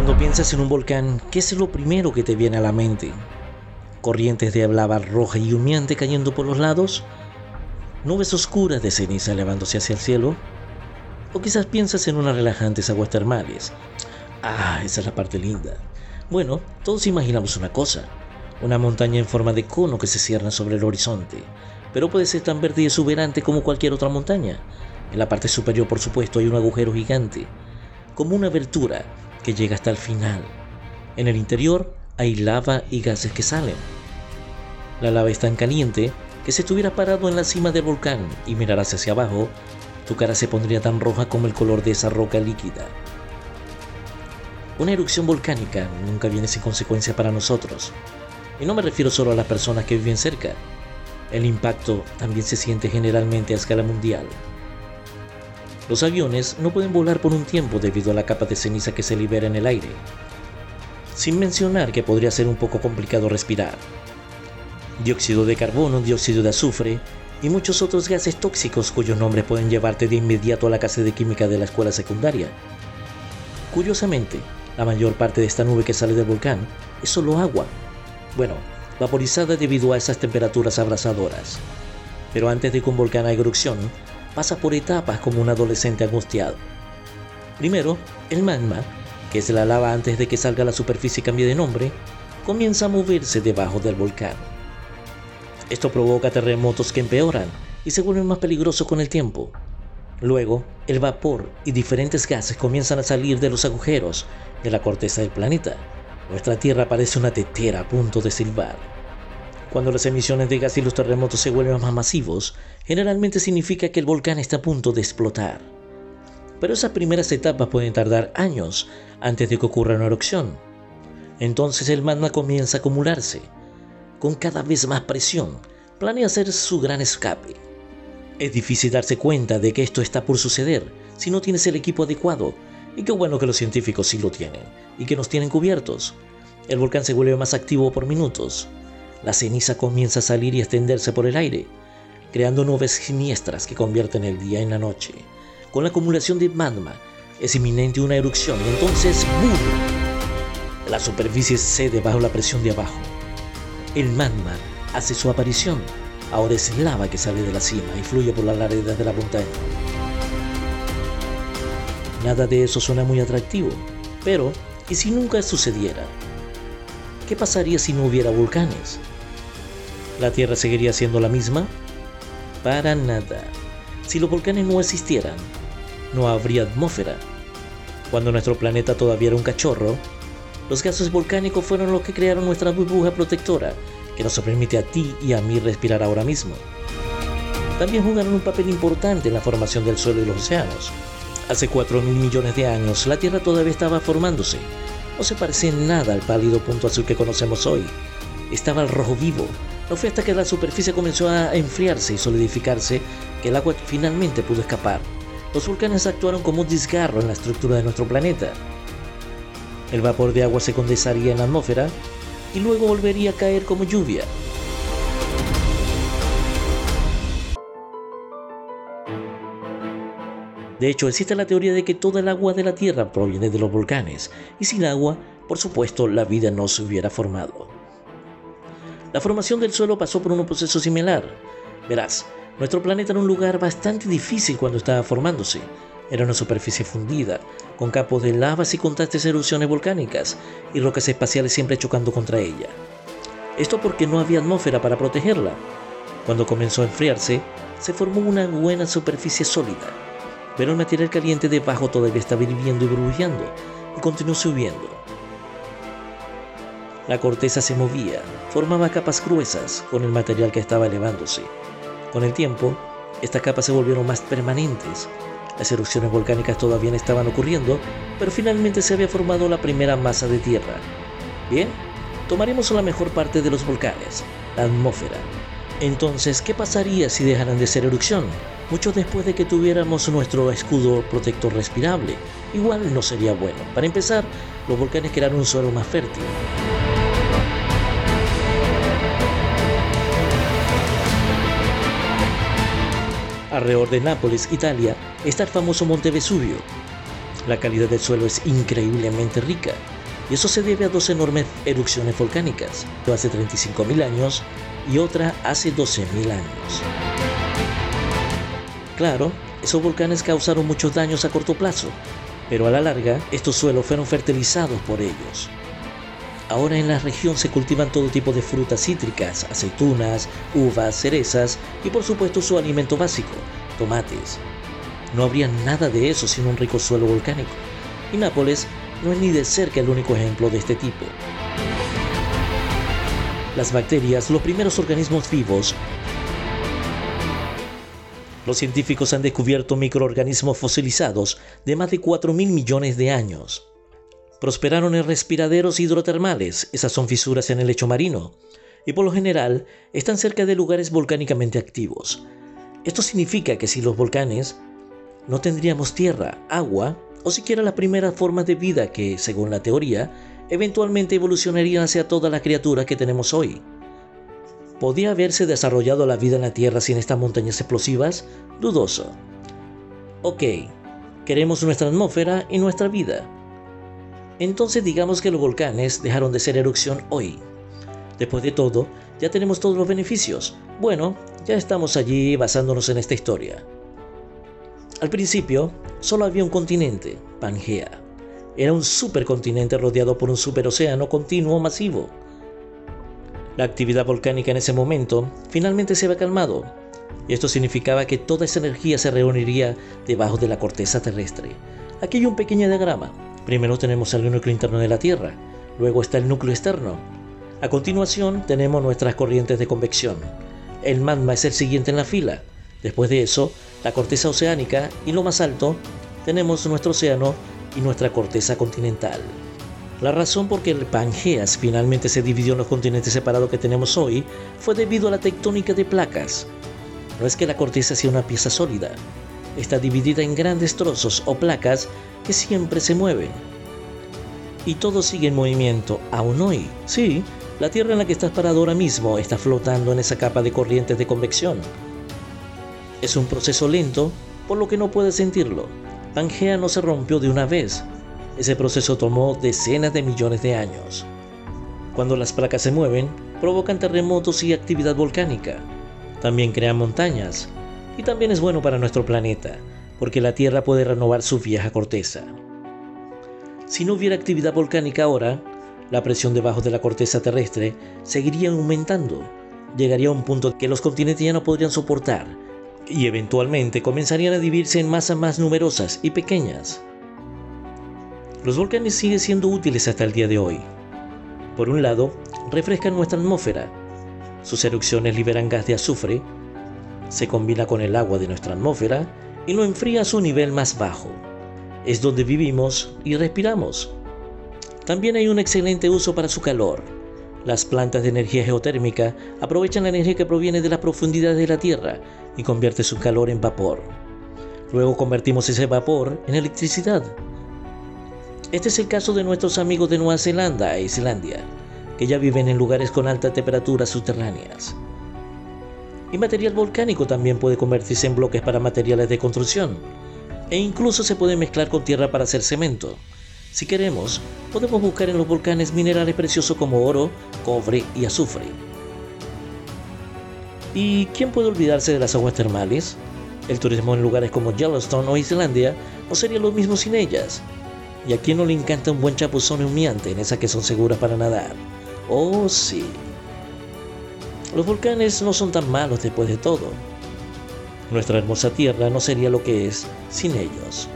Cuando piensas en un volcán, ¿qué es lo primero que te viene a la mente? ¿Corrientes de lava roja y humeante cayendo por los lados? ¿Nubes oscuras de ceniza elevándose hacia el cielo? ¿O quizás piensas en unas relajantes aguas termales? Ah, esa es la parte linda. Bueno, todos imaginamos una cosa, una montaña en forma de cono que se cierra sobre el horizonte, pero puede ser tan verde y exuberante como cualquier otra montaña. En la parte superior, por supuesto, hay un agujero gigante, como una abertura que llega hasta el final. En el interior hay lava y gases que salen. La lava es tan caliente que si estuvieras parado en la cima del volcán y miraras hacia abajo, tu cara se pondría tan roja como el color de esa roca líquida. Una erupción volcánica nunca viene sin consecuencia para nosotros. Y no me refiero solo a las personas que viven cerca. El impacto también se siente generalmente a escala mundial. Los aviones no pueden volar por un tiempo debido a la capa de ceniza que se libera en el aire, sin mencionar que podría ser un poco complicado respirar. Dióxido de carbono, dióxido de azufre y muchos otros gases tóxicos cuyos nombres pueden llevarte de inmediato a la clase de química de la escuela secundaria. Curiosamente, la mayor parte de esta nube que sale del volcán es solo agua. Bueno, vaporizada debido a esas temperaturas abrasadoras. Pero antes de que un volcán haga erupción, pasa por etapas como un adolescente angustiado. Primero, el magma, que es la lava antes de que salga a la superficie y cambie de nombre, comienza a moverse debajo del volcán. Esto provoca terremotos que empeoran y se vuelven más peligrosos con el tiempo. Luego, el vapor y diferentes gases comienzan a salir de los agujeros de la corteza del planeta. Nuestra Tierra parece una tetera a punto de silbar. Cuando las emisiones de gas y los terremotos se vuelven más masivos, generalmente significa que el volcán está a punto de explotar. Pero esas primeras etapas pueden tardar años antes de que ocurra una erupción. Entonces el magma comienza a acumularse. Con cada vez más presión, planea hacer su gran escape. Es difícil darse cuenta de que esto está por suceder si no tienes el equipo adecuado, y qué bueno que los científicos sí lo tienen, y que nos tienen cubiertos. El volcán se vuelve más activo por minutos, la ceniza comienza a salir y extenderse por el aire, creando nubes siniestras que convierten el día en la noche. Con la acumulación de magma es inminente una erupción y entonces ¡boom! La superficie cede bajo la presión de abajo. El magma hace su aparición. Ahora es lava que sale de la cima y fluye por las laderas de la montaña. Nada de eso suena muy atractivo, pero ¿y si nunca sucediera? ¿Qué pasaría si no hubiera volcanes? ¿La Tierra seguiría siendo la misma? Para nada. Si los volcanes no existieran, no habría atmósfera. Cuando nuestro planeta todavía era un cachorro, los gases volcánicos fueron los que crearon nuestra burbuja protectora, que nos permite a ti y a mí respirar ahora mismo. También jugaron un papel importante en la formación del suelo y los océanos. Hace 4 mil millones de años, la Tierra todavía estaba formándose. No se parece en nada al pálido punto azul que conocemos hoy. Estaba el rojo vivo, no fue hasta que la superficie comenzó a enfriarse y solidificarse que el agua finalmente pudo escapar. Los volcanes actuaron como un desgarro en la estructura de nuestro planeta. El vapor de agua se condensaría en la atmósfera y luego volvería a caer como lluvia. De hecho, existe la teoría de que toda el agua de la Tierra proviene de los volcanes, y sin agua, por supuesto, la vida no se hubiera formado. La formación del suelo pasó por un proceso similar. Verás, nuestro planeta era un lugar bastante difícil cuando estaba formándose. Era una superficie fundida, con capos de lavas y constantes erupciones volcánicas, y rocas espaciales siempre chocando contra ella. Esto porque no había atmósfera para protegerla. Cuando comenzó a enfriarse, se formó una buena superficie sólida, pero el material caliente debajo todavía estaba hirviendo y burbujeando, y continuó subiendo. La corteza se movía, formaba capas gruesas con el material que estaba elevándose. Con el tiempo, estas capas se volvieron más permanentes. Las erupciones volcánicas todavía estaban ocurriendo, pero finalmente se había formado la primera masa de tierra. Bien, tomaremos la mejor parte de los volcanes, la atmósfera. Entonces, ¿qué pasaría si dejaran de ser erupción? Mucho después de que tuviéramos nuestro escudo protector respirable. Igual no sería bueno. Para empezar, los volcanes crearon un suelo más fértil. Alrededor de Nápoles, Italia, está el famoso Monte Vesubio. La calidad del suelo es increíblemente rica, y eso se debe a dos enormes erupciones volcánicas, una hace 35.000 años y otra hace 12.000 años. Claro, esos volcanes causaron muchos daños a corto plazo, pero a la larga estos suelos fueron fertilizados por ellos. Ahora en la región se cultivan todo tipo de frutas cítricas, aceitunas, uvas, cerezas y por supuesto su alimento básico, tomates. No habría nada de eso sin un rico suelo volcánico. Y Nápoles no es ni de cerca el único ejemplo de este tipo. Las bacterias, los primeros organismos vivos, los científicos han descubierto microorganismos fosilizados de más de 4 mil millones de años. Prosperaron en respiraderos hidrotermales, esas son fisuras en el lecho marino, y por lo general están cerca de lugares volcánicamente activos. Esto significa que si los volcanes no tendríamos tierra, agua o siquiera las primeras formas de vida que, según la teoría, eventualmente evolucionarían hacia todas las criaturas que tenemos hoy. ¿Podía haberse desarrollado la vida en la Tierra sin estas montañas explosivas? Dudoso. Ok, queremos nuestra atmósfera y nuestra vida. Entonces digamos que los volcanes dejaron de ser erupción hoy. Después de todo, ya tenemos todos los beneficios. Bueno, ya estamos allí basándonos en esta historia. Al principio, solo había un continente, Pangea. Era un supercontinente rodeado por un superocéano continuo masivo. La actividad volcánica en ese momento finalmente se había calmado, y esto significaba que toda esa energía se reuniría debajo de la corteza terrestre. Aquí hay un pequeño diagrama. Primero tenemos el núcleo interno de la Tierra, luego está el núcleo externo. A continuación tenemos nuestras corrientes de convección. El magma es el siguiente en la fila. Después de eso, la corteza oceánica y lo más alto, tenemos nuestro océano y nuestra corteza continental. La razón por que el Pangeas finalmente se dividió en los continentes separados que tenemos hoy fue debido a la tectónica de placas. No es que la corteza sea una pieza sólida, está dividida en grandes trozos o placas que siempre se mueven. Y todo sigue en movimiento, aún hoy. Sí, la Tierra en la que estás parado ahora mismo está flotando en esa capa de corrientes de convección. Es un proceso lento, por lo que no puedes sentirlo. Pangea no se rompió de una vez, ese proceso tomó decenas de millones de años. Cuando las placas se mueven, provocan terremotos y actividad volcánica. También crean montañas. Y también es bueno para nuestro planeta, porque la Tierra puede renovar su vieja corteza. Si no hubiera actividad volcánica ahora, la presión debajo de la corteza terrestre seguiría aumentando. Llegaría a un punto que los continentes ya no podrían soportar y eventualmente comenzarían a dividirse en masas más numerosas y pequeñas. Los volcanes siguen siendo útiles hasta el día de hoy. Por un lado, refrescan nuestra atmósfera. Sus erupciones liberan gas de azufre, se combina con el agua de nuestra atmósfera y lo enfría a su nivel más bajo. Es donde vivimos y respiramos. También hay un excelente uso para su calor. Las plantas de energía geotérmica aprovechan la energía que proviene de las profundidades de la Tierra y convierte su calor en vapor. Luego convertimos ese vapor en electricidad este es el caso de nuestros amigos de Nueva Zelanda e Islandia, que ya viven en lugares con altas temperaturas subterráneas. Y material volcánico también puede convertirse en bloques para materiales de construcción, e incluso se puede mezclar con tierra para hacer cemento. Si queremos, podemos buscar en los volcanes minerales preciosos como oro, cobre y azufre. ¿Y quién puede olvidarse de las aguas termales? El turismo en lugares como Yellowstone o Islandia no sería lo mismo sin ellas. ¿Y a quién no le encanta un buen chapuzón humeante en esas que son seguras para nadar? Oh, sí. Los volcanes no son tan malos después de todo. Nuestra hermosa tierra no sería lo que es sin ellos.